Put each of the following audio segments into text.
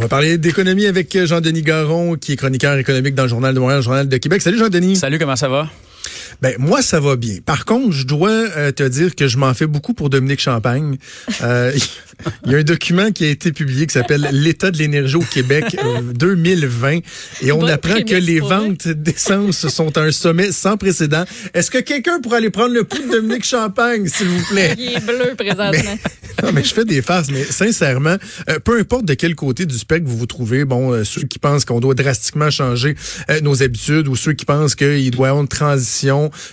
va parler d'économie avec Jean-Denis Garon, qui est chroniqueur économique dans le Journal de Montréal, le Journal de Québec. Salut Jean-Denis. Salut, comment ça va? Ben moi ça va bien. Par contre, je dois euh, te dire que je m'en fais beaucoup pour Dominique Champagne. Euh, il y a un document qui a été publié qui s'appelle L'état de l'énergie au Québec 2020 euh, et on apprend que les ventes d'essence sont à un sommet sans précédent. Est-ce que quelqu'un pourrait aller prendre le pouls de Dominique Champagne, s'il vous plaît? Il est bleu présentement. non, mais je fais des farces, mais sincèrement, peu importe de quel côté du spectre vous vous trouvez, bon, ceux qui pensent qu'on doit drastiquement changer nos habitudes ou ceux qui pensent qu'il doit y avoir une transition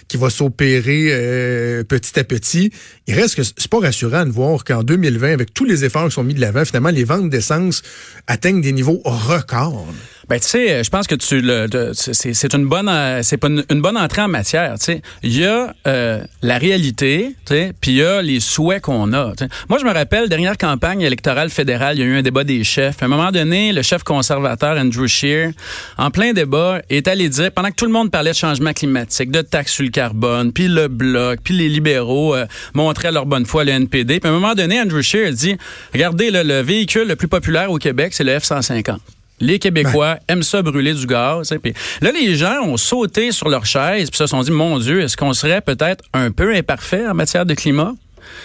qui va s'opérer euh, petit à petit. Il reste que c'est pas rassurant de voir qu'en 2020, avec tous les efforts qui sont mis de l'avant, finalement, les ventes d'essence atteignent des niveaux records. Ben tu sais, je pense que tu le, c'est une bonne, c'est pas une, bonne entrée en matière. Tu sais, il y a euh, la réalité, tu sais, puis il y a les souhaits qu'on a. Moi, je me rappelle dernière campagne électorale fédérale, il y a eu un débat des chefs. À un moment donné, le chef conservateur Andrew Scheer, en plein débat, est allé dire pendant que tout le monde parlait de changement climatique, de taxes sur le carbone, puis le bloc, puis les libéraux euh, montraient leur bonne foi le NPD. Puis à un moment donné, Andrew Scheer dit, regardez, le véhicule le plus populaire au Québec, c'est le F-150. Les Québécois aiment ça brûler du gaz. Là, les gens ont sauté sur leur chaise puis se sont dit, mon Dieu, est-ce qu'on serait peut-être un peu imparfait en matière de climat?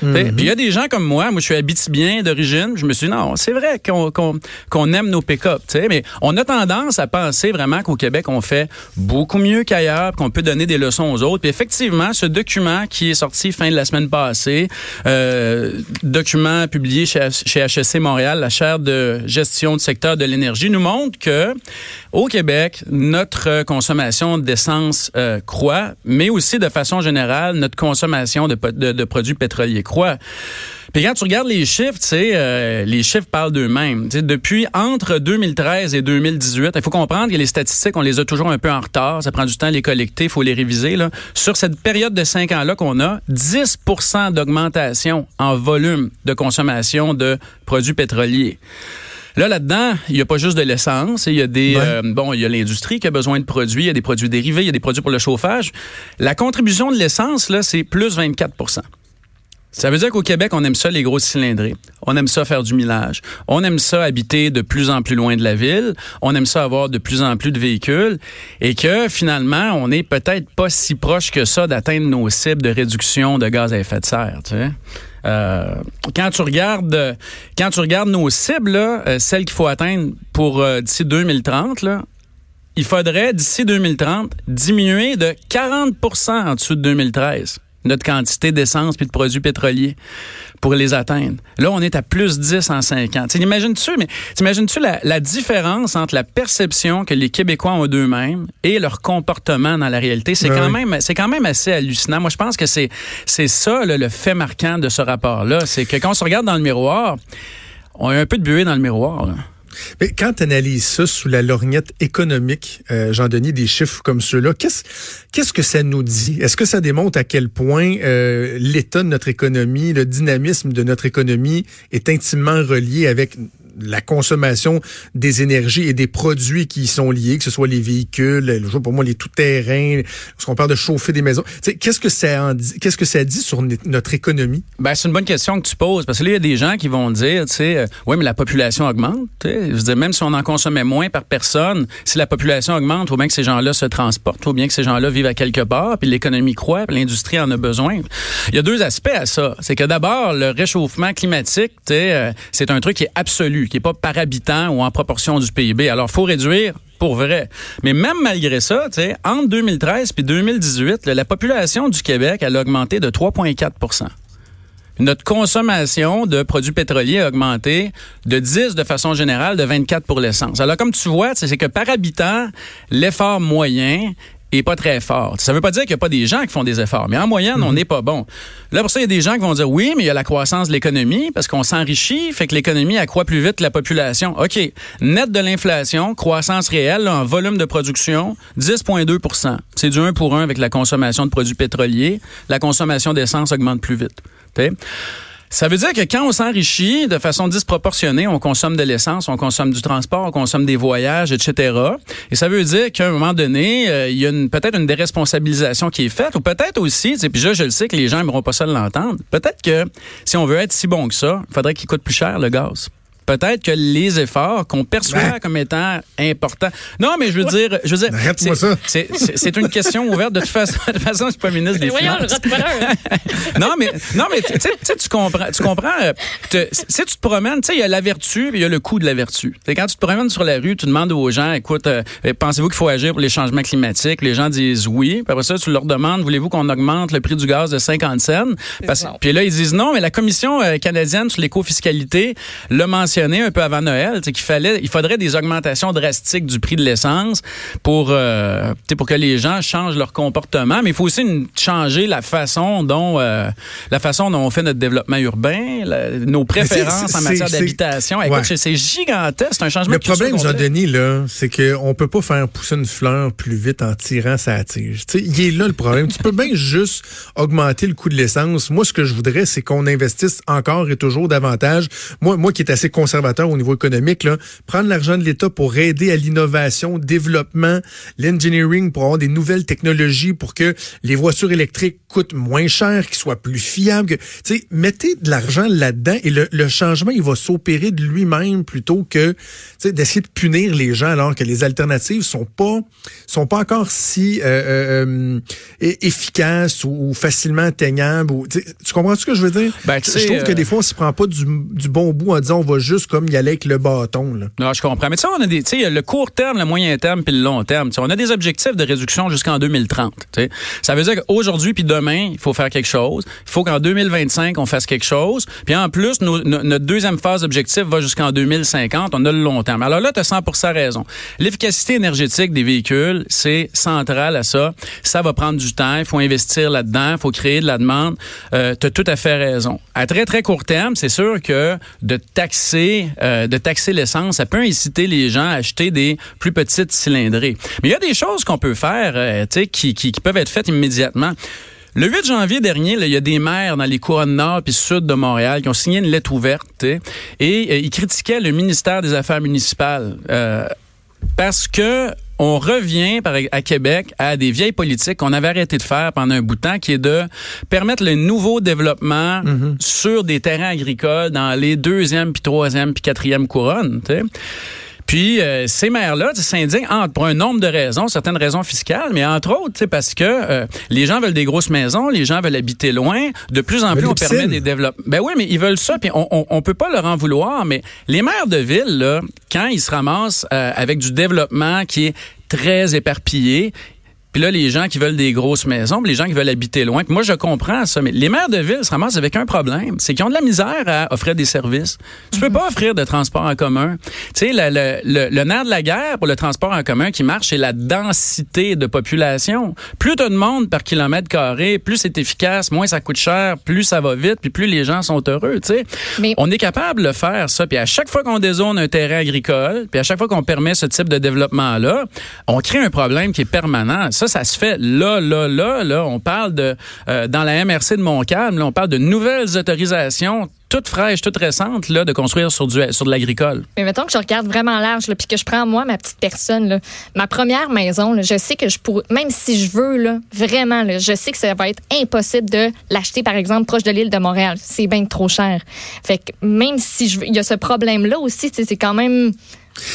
Puis il y a des gens comme moi, moi je suis habitibien d'origine, je me suis dit non, c'est vrai qu'on aime nos pick-up, mais on a tendance à penser vraiment qu'au Québec on fait beaucoup mieux qu'ailleurs, qu'on peut donner des leçons aux autres. Puis effectivement, ce document qui est sorti fin de la semaine passée, euh, document publié chez, chez HSC Montréal, la chaire de gestion du secteur de l'énergie, nous montre que au Québec, notre consommation d'essence euh, croît, mais aussi de façon générale, notre consommation de, de, de produits pétroliers croît. Puis quand tu regardes les chiffres, tu euh, les chiffres parlent d'eux-mêmes. Depuis entre 2013 et 2018, il faut comprendre que les statistiques, on les a toujours un peu en retard. Ça prend du temps à les collecter, il faut les réviser. Là. Sur cette période de cinq ans-là qu'on a, 10% d'augmentation en volume de consommation de produits pétroliers. Là, là-dedans, il n'y a pas juste de l'essence. Il y a des, euh, bon, il y a l'industrie qui a besoin de produits, il y a des produits dérivés, il y a des produits pour le chauffage. La contribution de l'essence, là, c'est plus 24% ça veut dire qu'au Québec, on aime ça les grosses cylindrées. On aime ça faire du millage. On aime ça habiter de plus en plus loin de la ville. On aime ça avoir de plus en plus de véhicules. Et que finalement, on n'est peut-être pas si proche que ça d'atteindre nos cibles de réduction de gaz à effet de serre. Tu sais? Euh, quand tu regardes quand tu regardes nos cibles, là, euh, celles qu'il faut atteindre pour euh, d'ici 2030, là, il faudrait d'ici 2030 diminuer de 40% en dessous de 2013 notre quantité d'essence puis de produits pétroliers pour les atteindre. Là, on est à plus 10 en 5 ans. T'imagines-tu, mais t'imagines-tu la, la, différence entre la perception que les Québécois ont d'eux-mêmes et leur comportement dans la réalité? C'est ben quand même, c'est quand même assez hallucinant. Moi, je pense que c'est, c'est ça, le fait marquant de ce rapport-là. C'est que quand on se regarde dans le miroir, on a un peu de buée dans le miroir. Mais quand tu analyses ça sous la lorgnette économique, euh, Jean-Denis, des chiffres comme ceux-là, qu'est-ce qu'est-ce que ça nous dit? Est-ce que ça démontre à quel point euh, l'état de notre économie, le dynamisme de notre économie est intimement relié avec la consommation des énergies et des produits qui y sont liés, que ce soit les véhicules, pour moi les tout-terrains, qu'on parle de chauffer des maisons. Qu'est-ce que ça dit, qu'est-ce que ça dit sur notre économie? Ben c'est une bonne question que tu poses parce que là il y a des gens qui vont dire, tu sais, euh, ouais mais la population augmente. Je veux dire, même si on en consommait moins par personne, si la population augmente, faut bien que ces gens-là se transportent, faut bien que ces gens-là vivent à quelque part, puis l'économie croît, puis l'industrie en a besoin. Il y a deux aspects à ça. C'est que d'abord le réchauffement climatique, euh, c'est un truc qui est absolu qui n'est pas par habitant ou en proportion du PIB. Alors, faut réduire pour vrai. Mais même malgré ça, entre 2013 et 2018, la population du Québec a augmenté de 3,4% notre consommation de produits pétroliers a augmenté de 10 de façon générale, de 24 pour l'essence. Alors, comme tu vois, c'est que par habitant, l'effort moyen est pas très fort. Ça veut pas dire qu'il y a pas des gens qui font des efforts, mais en moyenne, on mhm. n'est pas bon. Là, pour ça, il y a des gens qui vont dire oui, mais il y a la croissance de l'économie parce qu'on s'enrichit, fait que l'économie accroît plus vite que la population. OK. Net de l'inflation, croissance réelle, en volume de production, 10,2 C'est du 1 pour 1 avec la consommation de produits pétroliers. La consommation d'essence augmente plus vite. Ça veut dire que quand on s'enrichit de façon disproportionnée, on consomme de l'essence, on consomme du transport, on consomme des voyages, etc. Et ça veut dire qu'à un moment donné, euh, il y a peut-être une déresponsabilisation qui est faite, ou peut-être aussi, puis là, je le sais que les gens n'aimeront pas ça l'entendre, peut-être que si on veut être si bon que ça, il faudrait qu'il coûte plus cher le gaz. Peut-être que les efforts qu'on perçoit comme étant importants. Non, mais je veux dire, je veux dire, Arrête-moi ça. c'est- une question ouverte. De toute façon, de toute façon, je suis pas ministre des Voyons, le Finances. Non, mais non, mais tu sais, comprends, tu comprends. euh, si tu te promènes, tu sais, il y a la vertu, puis il y a le coût de la vertu. Quand tu te promènes sur la rue, tu demandes aux gens, écoute, euh, pensez-vous qu'il faut agir pour les changements climatiques? Les gens disent oui. Puis après ça, tu leur demandes, voulez-vous qu'on augmente le prix du gaz de 50 cents? Parce-. Puis là, ils disent non, mais la commission euh, canadienne sur l'éco-fiscalité l'a mentionné un peu avant Noël, c'est qu'il fallait, il faudrait des augmentations drastiques du prix de l'essence pour, euh, pour que les gens changent leur comportement. Mais il faut aussi une- changer la façon dont, euh, la façon dont on fait notre développement urbain, la- nos préférences en matière d'habitation. Ouais. c'est- gigantesque, c'est un changement Le problème. Jean-Denis, là, c'est qu'on peut pas faire pousser une fleur plus vite en tirant sa tige. Il est là le problème. tu peux bien juste augmenter le coût de l'essence. Moi, ce que je voudrais, c'est qu'on investisse encore et toujours davantage. Moi, moi qui est assez conservateur au niveau économique, là, prendre l'argent de l'État pour aider à l'innovation, développement, l'engineering, pour avoir des nouvelles technologies, pour que les voitures électriques coûtent moins cher, qu'ils soient plus fiables. Tu sais, mettez de l'argent là-dedans et le, le changement, il va s'opérer de lui-même plutôt que d'essayer de punir les gens alors que les alternatives sont pas sont pas encore si euh, euh, euh, efficaces ou, ou facilement atteignables. Ou, tu comprends ce que je veux dire? Ben, je trouve que euh, des fois, on s'y prend pas du, du bon bout en disant on va juste comme y aller avec le bâton. Là. Non, je comprends. Mais tu sais, on a des, le court terme, le moyen terme puis le long terme. Tu sais, on a des objectifs de réduction jusqu'en 2030. tu sais. Ça veut dire qu'aujourd'hui puis demain, il faut faire quelque chose. Il faut qu'en 2025, on fasse quelque chose. Puis en plus, notre deuxième phase d'objectif va jusqu'en 2050. On a le long terme. Alors là, tu as 100 raison. L'efficacité énergétique des véhicules, c'est central à ça. Ça va prendre du temps. Il faut investir là-dedans. Il faut créer de la demande. Euh, tu as tout à fait raison. À très, très court terme, c'est sûr que de taxer, euh, de taxer l'essence, ça peut inciter les gens à acheter des plus petites cylindrées. Mais il y a des choses qu'on peut faire, euh, tu sais, qui, peuvent être faites immédiatement. Le 8 janvier dernier, il y a des maires dans les couronnes nord puis sud de Montréal qui ont signé une lettre ouverte et euh, ils critiquaient le ministère des Affaires municipales parce que on revient par, à Québec à des vieilles politiques qu'on avait arrêté de faire pendant un bout de temps, qui est de permettre le nouveau développement sur des terrains agricoles dans les deuxième, puis troisième, puis quatrième couronnes. Puis euh, ces maires-là tu sais, s'indignent entre pour un nombre de raisons, certaines raisons fiscales, mais entre autres, parce que euh, les gens veulent des grosses maisons, les gens veulent habiter loin. De plus en plus, on permet des développements. Ben oui, mais ils veulent ça, puis on, on, on peut pas leur en vouloir. Mais les maires de ville, là, quand ils se ramassent euh, avec du développement qui est très éparpillé, puis là, les gens qui veulent des grosses maisons, puis les gens qui veulent habiter loin. Puis moi, je comprends ça, mais les maires de ville se ramassent avec un problème. C'est qu'ils ont de la misère à offrir des services. Tu peux pas offrir de transport en commun. Tu sais, le, le, le, le nerf de la guerre pour le transport en commun qui marche, c'est la densité de population. Plus tu as de monde par kilomètre carré, plus c'est efficace, moins ça coûte cher, plus ça va vite, puis plus les gens sont heureux, tu sais. Mais- On est capable de faire ça. Puis à chaque fois qu'on dézone un terrain agricole, puis à chaque fois qu'on permet ce type de développement-là, on crée un problème qui est permanent. Ça, ça se fait là, là, là. On parle de, euh, dans la MRC de Montcalm, on parle de nouvelles autorisations toutes fraîches, toutes récentes, là, de construire sur, du, sur de l'agricole. Mais mettons que je regarde vraiment large, puis que je prends moi ma petite personne, ma première maison, je sais que je pourrais, même si je veux, là, vraiment, là, je sais que ça va être impossible de l'acheter, par exemple, proche de l'île de Montréal. C'est bien trop cher. Fait que même si je veux, il y a ce problème-là aussi, c'est quand même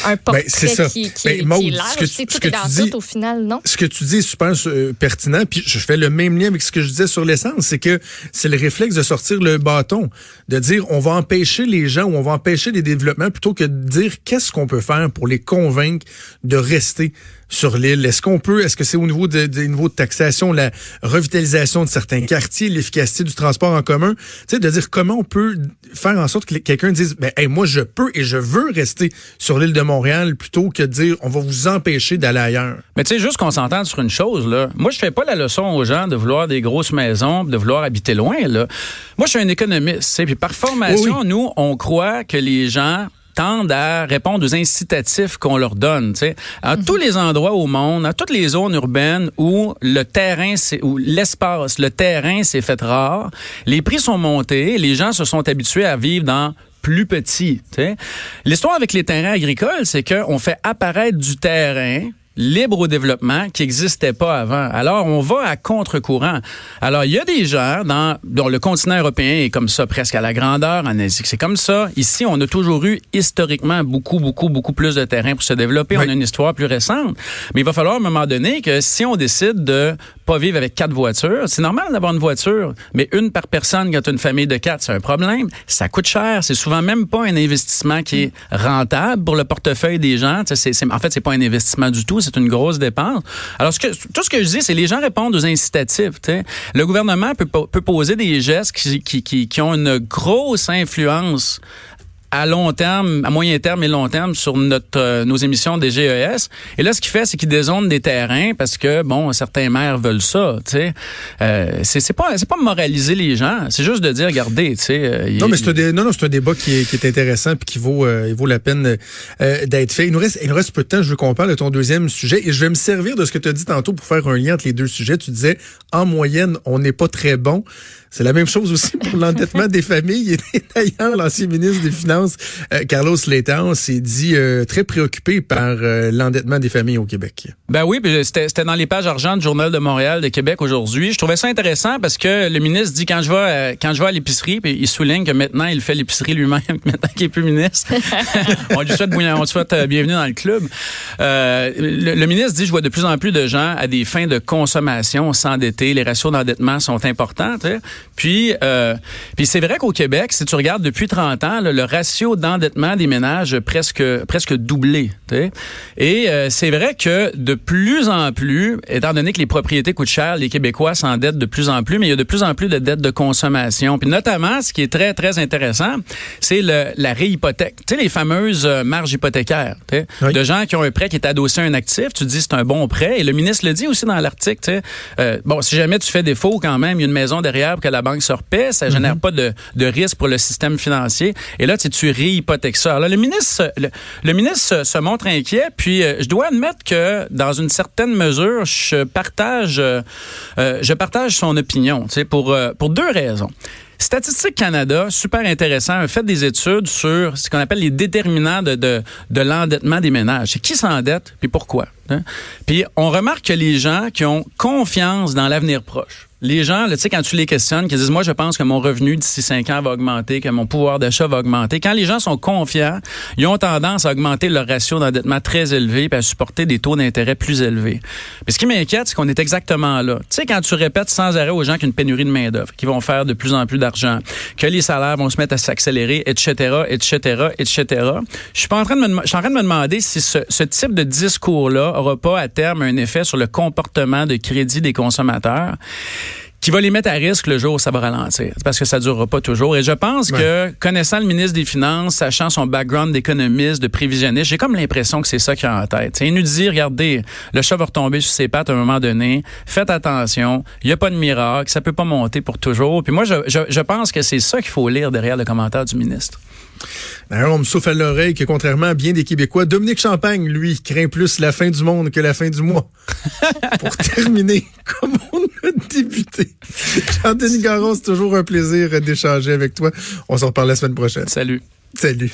un portrait c'est ça. qui, qui, Ben, qui est ce large. que tu- ce tout que est dans tu dis- tout au final, non? ce que tu dis est super euh, pertinent, puis je fais le même lien avec ce que je disais sur l'essence, c'est que c'est le réflexe de sortir le bâton, de dire on va empêcher les gens ou on va empêcher les développements plutôt que de dire qu'est-ce qu'on peut faire pour les convaincre de rester sur l'île? Est-ce qu'on peut, est-ce que c'est au niveau de- des niveaux de taxation, la revitalisation de certains quartiers, l'efficacité du transport en commun, tu sais, de dire comment on peut faire en sorte que quelqu'un dise, ben, hey, moi je peux et je veux rester sur l'île de Montréal plutôt que de dire on va vous empêcher d'aller ailleurs. Mais tu sais, juste qu'on s'entende sur une chose, là. Moi, je fais pas la leçon aux gens de vouloir des grosses maisons, de vouloir habiter loin, là. Moi, je suis un économiste, sais, puis par formation, Oui, nous, on croit que les gens tendent à répondre aux incitatifs qu'on leur donne, tu sais. À tous les endroits au monde, à toutes les zones urbaines où le terrain, c'est, où l'espace, le terrain s'est fait rare, les prix sont montés, les gens se sont habitués à vivre dans plus petit. L'histoire avec les terrains agricoles, c'est qu'on fait apparaître du terrain libre au développement qui n'existait pas avant. Alors, on va à contre-courant. Alors, il y a des gens dans, dans le continent européen est comme ça, presque à la grandeur, en Asie, c'est comme ça. Ici, on a toujours eu historiquement beaucoup, beaucoup, beaucoup plus de terrain pour se développer. On a une histoire plus récente. Mais il va falloir à un moment donné que si on décide de pas vivre avec quatre voitures, c'est normal d'avoir une voiture, mais une par personne quand tu as une famille de quatre, c'est un problème. Ça coûte cher. C'est souvent même pas un investissement qui est rentable pour le portefeuille des gens. En fait, c'est pas un investissement du tout, c'est une grosse dépense. Alors, tout ce que je dis, c'est les gens répondent aux incitatifs. Le gouvernement peut, poser des gestes qui ont une grosse influence à long terme, à moyen terme et long terme sur notre euh, nos émissions des GES. Et là, ce qu'il fait, c'est qu'il dézone des terrains parce que bon, certains maires veulent ça. Tu sais, euh, c'est c'est pas c'est pas moraliser les gens, c'est juste de dire, regardez, tu sais. Euh, non, mais c'est un non non c'est un débat qui est, qui est intéressant puis qui vaut il vaut la peine d'être fait. Il nous reste il nous reste peu de temps. Je veux qu'on parle de ton deuxième sujet et je vais me servir de ce que tu as dit tantôt pour faire un lien entre les deux sujets. Tu disais en moyenne, on n'est pas très bon. C'est la même chose aussi pour l'endettement des familles. Et d'ailleurs, l'ancien ministre des Finances, euh, Carlos Letao, s'est dit euh, très préoccupé par euh, l'endettement des familles au Québec. Ben oui, c'était dans les pages argent du Journal de Montréal de Québec aujourd'hui. Je trouvais ça intéressant parce que le ministre dit quand je vais quand je vais à l'épicerie, puis il souligne que maintenant il fait l'épicerie lui-même, maintenant qu'il est plus ministre. on lui souhaite, on souhaite bienvenue dans le club. Le, le, ministre dit je vois de plus en plus de gens à des fins de consommation s'endetter. Les ratios d'endettement sont importants. Puis, euh, puis c'est vrai qu'au Québec, si tu regardes depuis 30 ans, le ratio d'endettement des ménages presque presque doublé. Et euh, c'est vrai que de plus en plus, étant donné que les propriétés coûtent cher, les Québécois s'endettent de plus en plus, mais il y a de plus en plus de dettes de consommation. Puis notamment, ce qui est très très intéressant, c'est la réhypothèque. Tu sais les fameuses euh, marges hypothécaires, de gens qui ont un prêt qui est adossé à un actif. Tu dis c'est un bon prêt, et le ministre le dit aussi dans l'article. Euh, bon, si jamais tu fais défaut, quand même, il y a une maison derrière pour que la banque se repaie, ça génère mhm. pas de, de, risque pour le système financier. Et là, tu, tu réhypothèques ça. Alors, le ministre, se, montre inquiet, puis euh, je dois admettre que dans une certaine mesure, je partage, euh, euh, son opinion, tu sais, pour deux raisons. Statistique Canada, super intéressant, a fait des études sur ce qu'on appelle les déterminants de l'endettement des ménages. C'est qui s'endette, puis pourquoi. Hein? Puis on remarque que les gens qui ont confiance dans l'avenir proche, les gens, tu sais, quand tu les questionnes, qui disent, moi, je pense que mon revenu d'ici cinq ans va augmenter, que mon pouvoir d'achat va augmenter. Quand les gens sont confiants, ils ont tendance à augmenter leur ratio d'endettement très élevé puis à supporter des taux d'intérêt plus élevés. Mais ce qui m'inquiète, c'est qu'on est exactement là. Tu sais, quand tu répètes sans arrêt aux gens qu'il y a une pénurie de main-d'œuvre, qu'ils vont faire de plus en plus d'argent, que les salaires vont se mettre à s'accélérer, etc., etc., etc., je suis pas en train de me, je suis en train de me demander si ce, ce type de discours-là aura pas à terme un effet sur le comportement de crédit des consommateurs qui va les mettre à risque le jour où ça va ralentir. Parce que ça durera pas toujours. Et je pense que, connaissant le ministre des Finances, sachant son background d'économiste, de prévisionniste, j'ai comme l'impression que c'est ça qu'il a en tête. Il nous dit, regardez, le chat va retomber sur ses pattes à un moment donné. Faites attention. Il n'y a pas de miracle. Ça peut pas monter pour toujours. Puis moi, je, je, je pense que c'est ça qu'il faut lire derrière le commentaire du ministre. D'ailleurs, on me souffle à l'oreille que contrairement à bien des Québécois, Dominique Champagne, lui, craint plus la fin du monde que la fin du mois. Pour terminer, comme on a débuté. Jean-Denis Garon, c'est toujours un plaisir d'échanger avec toi. On se reparle la semaine prochaine. Salut. Salut.